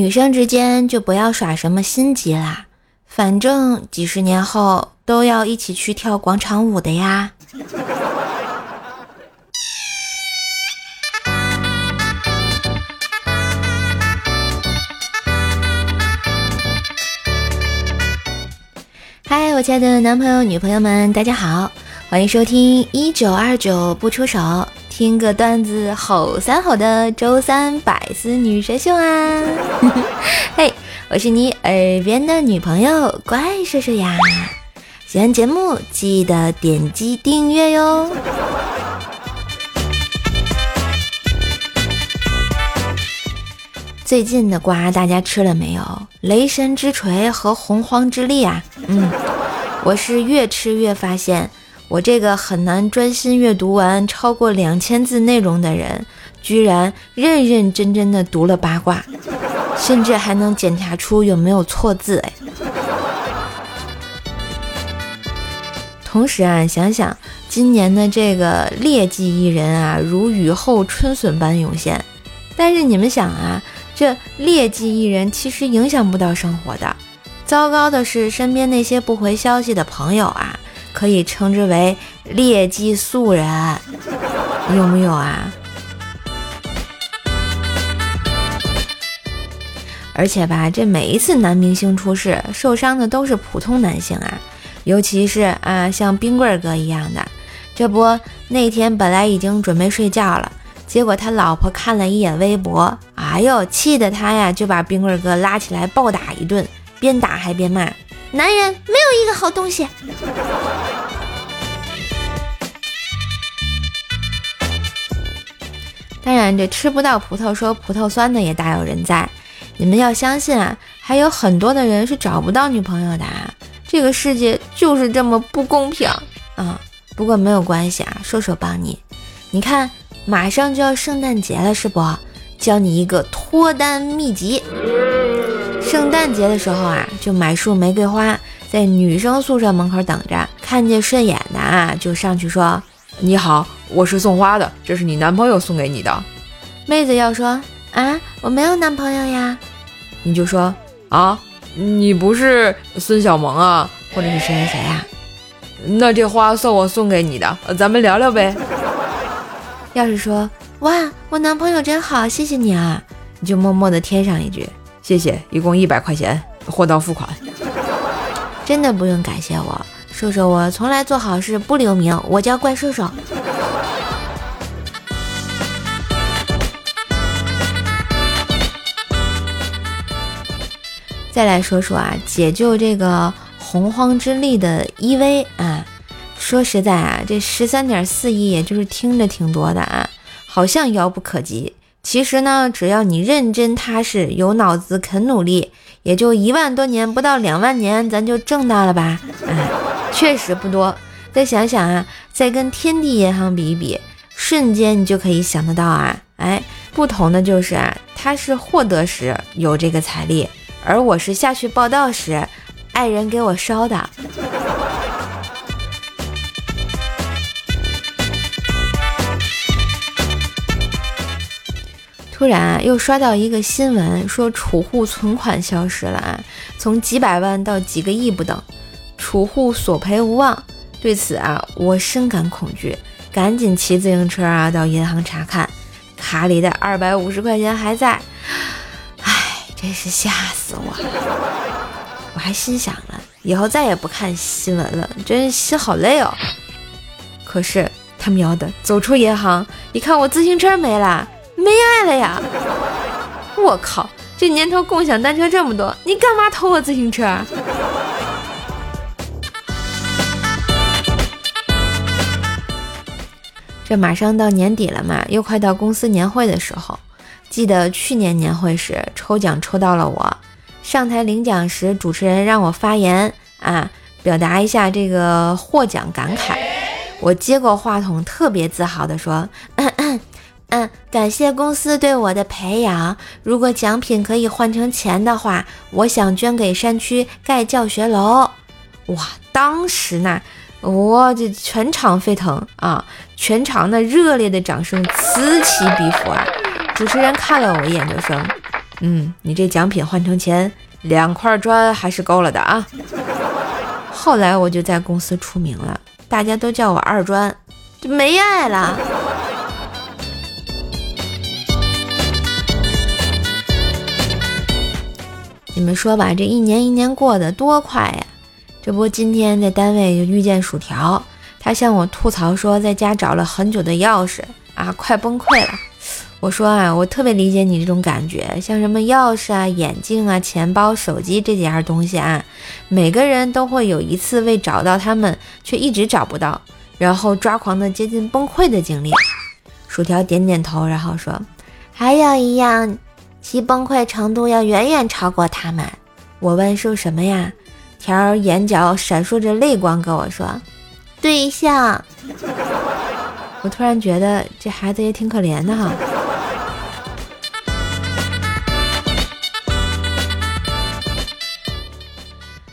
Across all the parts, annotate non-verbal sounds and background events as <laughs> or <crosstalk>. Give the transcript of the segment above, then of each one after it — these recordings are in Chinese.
女生之间就不要耍什么心机啦，反正几十年后都要一起去跳广场舞的呀。嗨，我亲爱的男朋友、女朋友们，大家好，欢迎收听一九二九不出手。听个段子吼三吼的周三百思女神秀啊！<laughs> 嘿，我是你耳边的女朋友怪兽兽呀！喜欢节目记得点击订阅哟。最近的瓜大家吃了没有？雷神之锤和洪荒之力啊！嗯，我是越吃越发现。我这个很难专心阅读完超过两千字内容的人，居然认认真真的读了八卦，<laughs> 甚至还能检查出有没有错字哎。同时啊，想想今年的这个劣迹艺人啊，如雨后春笋般涌现。但是你们想啊，这劣迹艺人其实影响不到生活的。糟糕的是，身边那些不回消息的朋友啊。可以称之为劣迹素人，有没有啊？而且吧，这每一次男明星出事，受伤的都是普通男性啊，尤其是啊，像冰棍哥一样的。这不，那天本来已经准备睡觉了，结果他老婆看了一眼微博，哎呦，气得他呀就把冰棍哥拉起来暴打一顿，边打还边骂。男人没有一个好东西。当然，这吃不到葡萄说葡萄酸的也大有人在。你们要相信啊，还有很多的人是找不到女朋友的。这个世界就是这么不公平啊！不过没有关系啊，说说帮你。你看，马上就要圣诞节了，是不？教你一个脱单秘籍。圣诞节的时候啊，就买束玫瑰花，在女生宿舍门口等着，看见顺眼的啊，就上去说：“你好，我是送花的，这是你男朋友送给你的。”妹子要说：“啊，我没有男朋友呀。”你就说：“啊，你不是孙小萌啊，或者是谁谁谁呀？”那这花算我送给你的，咱们聊聊呗。要是说：“哇，我男朋友真好，谢谢你啊！”你就默默的添上一句。谢谢，一共一百块钱，货到付款。真的不用感谢我，叔叔，我从来做好事不留名，我叫怪叔叔。<laughs> 再来说说啊，解救这个洪荒之力的 EV 啊，说实在啊，这十三点四亿，也就是听着挺多的啊，好像遥不可及。其实呢，只要你认真踏实、有脑子、肯努力，也就一万多年，不到两万年，咱就挣到了吧？哎，确实不多。再想想啊，再跟天地银行比一比，瞬间你就可以想得到啊。哎，不同的就是啊，他是获得时有这个财力，而我是下去报道时，爱人给我烧的。突然，又刷到一个新闻，说储户存款消失了啊，从几百万到几个亿不等，储户索赔无望。对此啊，我深感恐惧，赶紧骑自行车啊到银行查看，卡里的二百五十块钱还在。唉，真是吓死我了！我还心想了，以后再也不看新闻了，真心好累哦。可是他喵的，走出银行一看，我自行车没了。<laughs> 没爱了呀！我靠，这年头共享单车这么多，你干嘛偷我自行车？这马上到年底了嘛，又快到公司年会的时候。记得去年年会时抽奖抽到了我，上台领奖时，主持人让我发言啊，表达一下这个获奖感慨。我接过话筒，特别自豪地说。嗯，<coughs> 嗯感谢公司对我的培养。如果奖品可以换成钱的话，我想捐给山区盖教学楼。哇，当时呢，我这全场沸腾啊，全场那热烈的掌声此起彼伏啊。主持人看了我一眼，就说：“嗯，你这奖品换成钱，两块砖还是够了的啊。后来我就在公司出名了，大家都叫我二砖，就没爱了。你们说吧，这一年一年过得多快呀！这不，今天在单位就遇见薯条，他向我吐槽说，在家找了很久的钥匙啊，快崩溃了。我说啊，我特别理解你这种感觉，像什么钥匙啊、眼镜啊、钱包、手机这几样东西啊，每个人都会有一次为找到他们却一直找不到，然后抓狂的接近崩溃的经历。薯条点点头，然后说：“还有一样，其崩溃程度要远远超过他们。”我问是什么呀？条儿眼角闪烁着泪光跟我说：“对象。”我突然觉得这孩子也挺可怜的哈。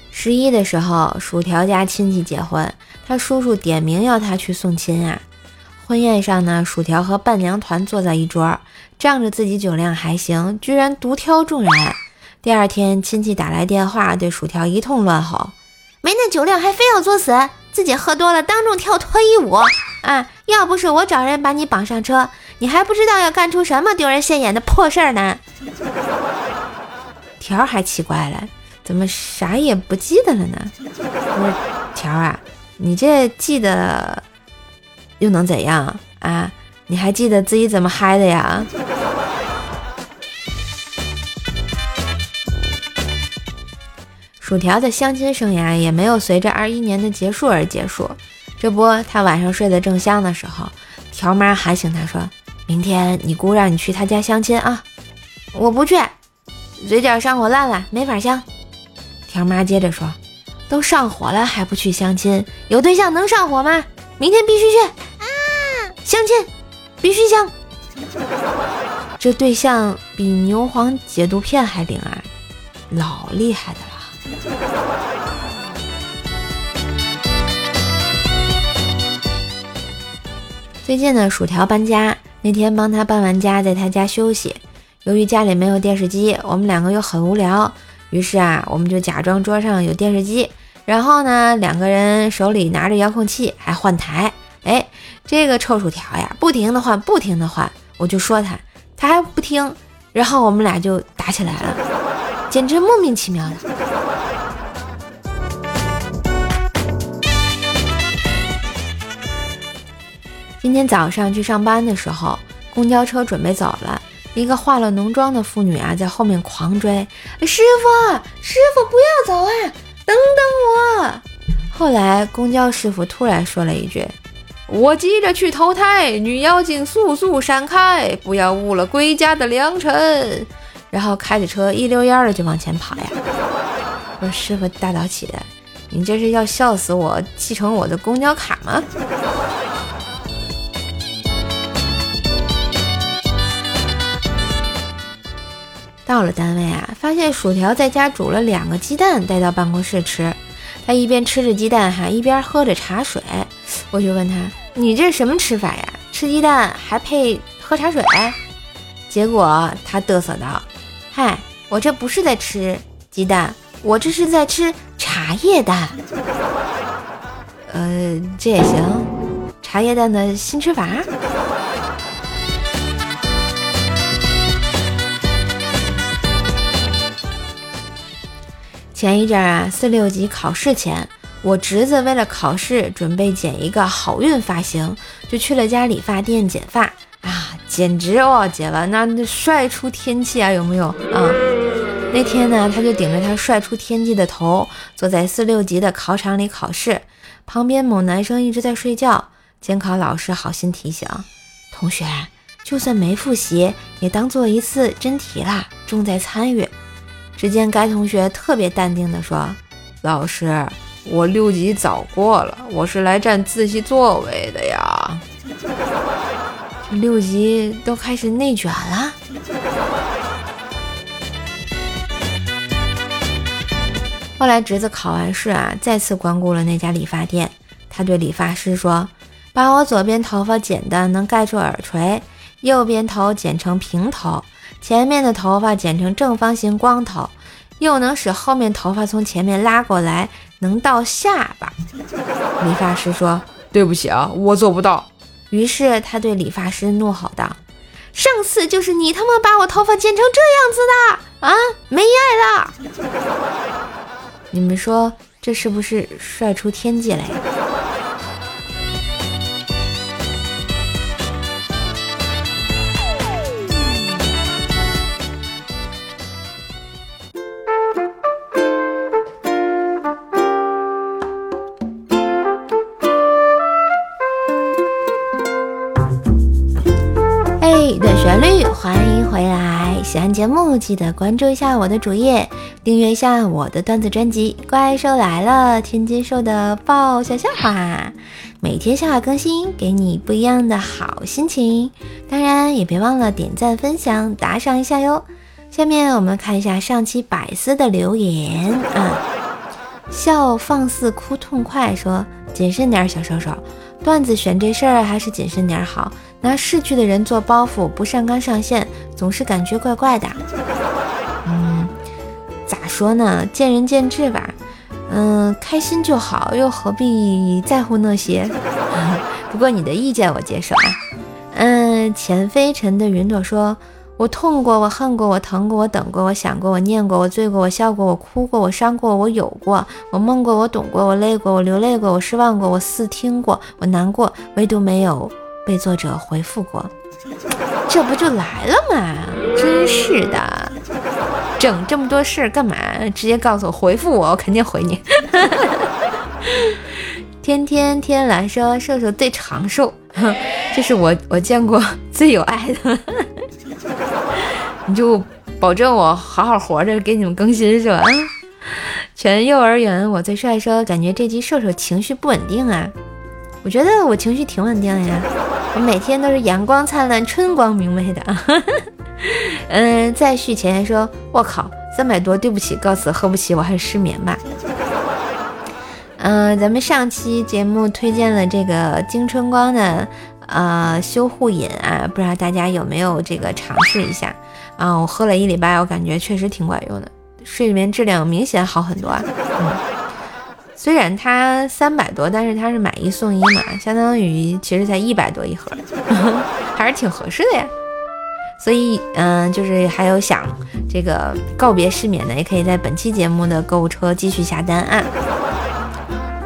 十一的时候，薯条家亲戚结婚，他叔叔点名要他去送亲啊。婚宴上呢，薯条和伴娘团坐在一桌，仗着自己酒量还行，居然独挑众人。第二天，亲戚打来电话，对薯条一通乱吼：“没那酒量还非要作死，自己喝多了当众跳脱衣舞啊！要不是我找人把你绑上车，你还不知道要干出什么丢人现眼的破事儿呢。”条还奇怪了。怎么啥也不记得了呢？不是条啊，你这记得又能怎样啊？你还记得自己怎么嗨的呀？薯条的相亲生涯也没有随着二一年的结束而结束。这不，他晚上睡得正香的时候，条妈喊醒他说：“明天你姑让你去她家相亲啊！”我不去，嘴角上火烂了，没法相。条妈接着说：“都上火了还不去相亲？有对象能上火吗？明天必须去啊！相亲必须相，这对象比牛黄解毒片还灵啊，老厉害的了。” <laughs> 最近呢，薯条搬家那天帮他搬完家，在他家休息。由于家里没有电视机，我们两个又很无聊。于是啊，我们就假装桌上有电视机，然后呢，两个人手里拿着遥控器，还换台。哎，这个臭薯条呀，不停的换，不停的换，我就说他，他还不听，然后我们俩就打起来了，简直莫名其妙的。今天早上去上班的时候，公交车准备走了。一个化了浓妆的妇女啊，在后面狂追。师傅，师傅，不要走啊！等等我。后来公交师傅突然说了一句：“我急着去投胎，女妖精速速闪开，不要误了归家的良辰。”然后开着车一溜烟的就往前跑呀。我说：“师傅大早起的，你这是要笑死我，继承我的公交卡吗？”到了单位啊，发现薯条在家煮了两个鸡蛋带到办公室吃。他一边吃着鸡蛋哈，一边喝着茶水。我就问他：“你这什么吃法呀？吃鸡蛋还配喝茶水？”结果他嘚瑟道：“嗨，我这不是在吃鸡蛋，我这是在吃茶叶蛋。<laughs> 呃，这也行，茶叶蛋的新吃法。”前一阵啊，四六级考试前，我侄子为了考试准备剪一个好运发型，就去了家理发店剪发啊，简直哦，剪完那帅出天际啊，有没有啊？那天呢，他就顶着他帅出天际的头，坐在四六级的考场里考试，旁边某男生一直在睡觉，监考老师好心提醒同学，就算没复习，也当做一次真题啦，重在参与。只见该同学特别淡定地说：“老师，我六级早过了，我是来占自习座位的呀。<laughs> ”六级都开始内卷了。<laughs> 后来侄子考完试啊，再次光顾了那家理发店。他对理发师说：“把我左边头发剪的能盖住耳垂，右边头剪成平头。”前面的头发剪成正方形光头，又能使后面头发从前面拉过来，能到下巴。<laughs> 理发师说：“对不起啊，我做不到。”于是他对理发师怒吼道：“上次就是你他妈把我头发剪成这样子的啊！没爱了！<laughs> 你们说这是不是帅出天际来？”目记得关注一下我的主页，订阅一下我的段子专辑《怪兽来了》，天津兽的爆笑笑话，每天笑话更新，给你不一样的好心情。当然也别忘了点赞、分享、打赏一下哟。下面我们看一下上期百思的留言啊，笑放肆哭痛快说：谨慎点，小瘦瘦，段子选这事儿还是谨慎点儿好。拿逝去的人做包袱，不上纲上线，总是感觉怪怪的。嗯，咋说呢？见仁见智吧。嗯，开心就好，又何必在乎那些？<laughs> 不过你的意见我接受啊。嗯，钱飞尘的云朵说：“我痛过，我恨过，我疼过，我等过，我想过，我念过，我醉过，我笑过，我哭过，我伤过，我有过，我梦过，我懂过，我累过，我流泪过，我失望过，我似听过，我难过，唯独没有。”被作者回复过，这不就来了吗？真是的，整这么多事儿干嘛？直接告诉我回复我，我肯定回你。<laughs> 天天天来说，瘦瘦最长寿，这是我我见过最有爱的。你就保证我好好活着，给你们更新是吧？全幼儿园我最帅，说感觉这集瘦瘦情绪不稳定啊。我觉得我情绪挺稳定的呀，我每天都是阳光灿烂、春光明媚的。<laughs> 嗯，再续前言说，我靠，三百多，对不起，告辞，喝不起，我还是失眠吧。嗯，咱们上期节目推荐了这个金春光的呃修护饮啊，不知道大家有没有这个尝试一下啊？我喝了一礼拜，我感觉确实挺管用的，睡眠质量明显好很多啊。嗯。虽然它三百多，但是它是买一送一嘛，相当于其实才一百多一盒，<laughs> 还是挺合适的呀。所以，嗯，就是还有想这个告别失眠的，也可以在本期节目的购物车继续下单啊。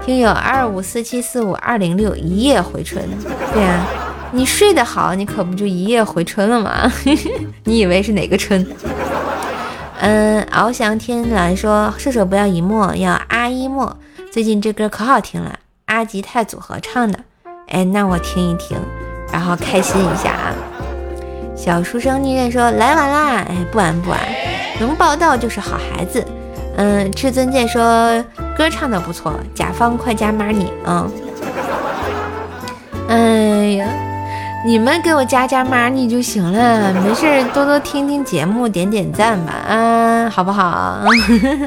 听友二五四七四五二零六一夜回春，对呀，你睡得好，你可不就一夜回春了吗？<laughs> 你以为是哪个春？嗯，翱翔天蓝说，射手不要一墨，要阿一墨。最近这歌可好听了，阿吉泰组合唱的，哎，那我听一听，然后开心一下啊。小书生逆刃说来晚啦，哎，不晚不晚，能报道就是好孩子。嗯，至尊剑说歌唱的不错，甲方快加 money 啊。你们给我加加 money 就行了，没事多多听听节目，点点赞吧，啊，好不好？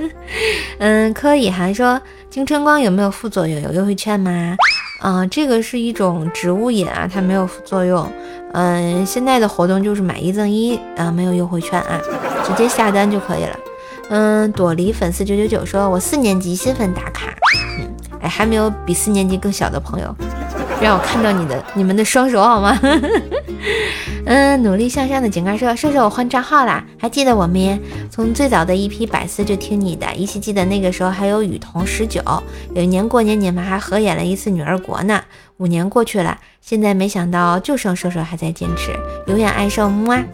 <laughs> 嗯，柯以涵说。青春光有没有副作用？有优惠券吗？啊，这个是一种植物饮啊，它没有副作用。嗯，现在的活动就是买一赠一啊，没有优惠券啊，直接下单就可以了。嗯，朵梨粉丝九九九说，我四年级新粉打卡。嗯，哎，还没有比四年级更小的朋友，让我看到你的你们的双手好吗？<laughs> 嗯，努力向上的井盖说：“射手，我换账号啦，还记得我没？从最早的一批百思就听你的，依稀记得那个时候还有雨桐十九，有一年过年你们还合演了一次《女儿国》呢。五年过去了，现在没想到就剩射手还在坚持，永远爱瘦木啊！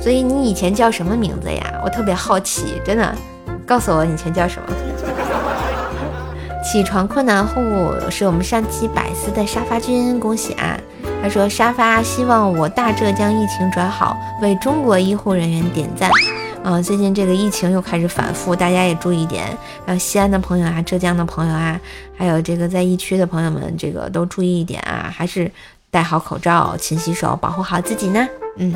所以你以前叫什么名字呀？我特别好奇，真的，告诉我以前叫什么。起床困难户是我们上期百思的沙发君，恭喜啊！”他说：“沙发希望我大浙江疫情转好，为中国医护人员点赞。嗯，最近这个疫情又开始反复，大家也注意点。然后西安的朋友啊，浙江的朋友啊，还有这个在疫区的朋友们，这个都注意一点啊，还是戴好口罩，勤洗手，保护好自己呢。嗯，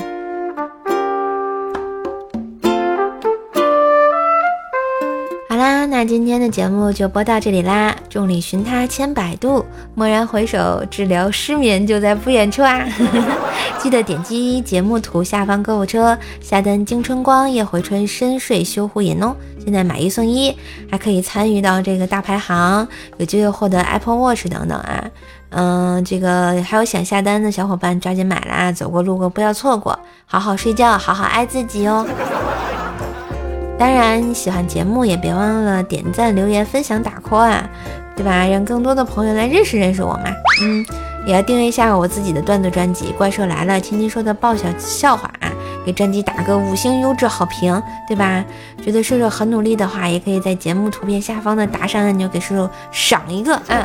今天的节目就播到这里啦。众里寻他千百度，蓦然回首，治疗失眠就在不远处啊！<laughs> 记得点击节目图下方购物车，下单金春光夜回春深睡修护饮哦。现在买一送一，还可以参与到这个大排行，有机会获得 Apple Watch 等等啊。嗯，这个还有想下单的小伙伴，抓紧买啦！走过路过不要错过，好好睡觉，好好爱自己哦。当然，你喜欢节目也别忘了点赞、留言、分享、打 call 啊，对吧？让更多的朋友来认识认识我嘛。嗯，也要订阅一下我自己的段子专辑《怪兽来了》，听听说的爆笑笑话啊，给专辑打个五星优质好评，对吧？觉得瘦瘦很努力的话，也可以在节目图片下方的打赏按钮给瘦瘦赏一个啊。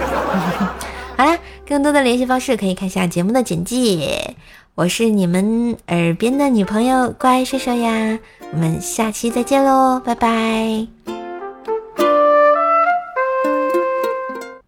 <laughs> 好啦，更多的联系方式可以看下节目的简介。我是你们耳边的女朋友，乖射手呀，我们下期再见喽，拜拜。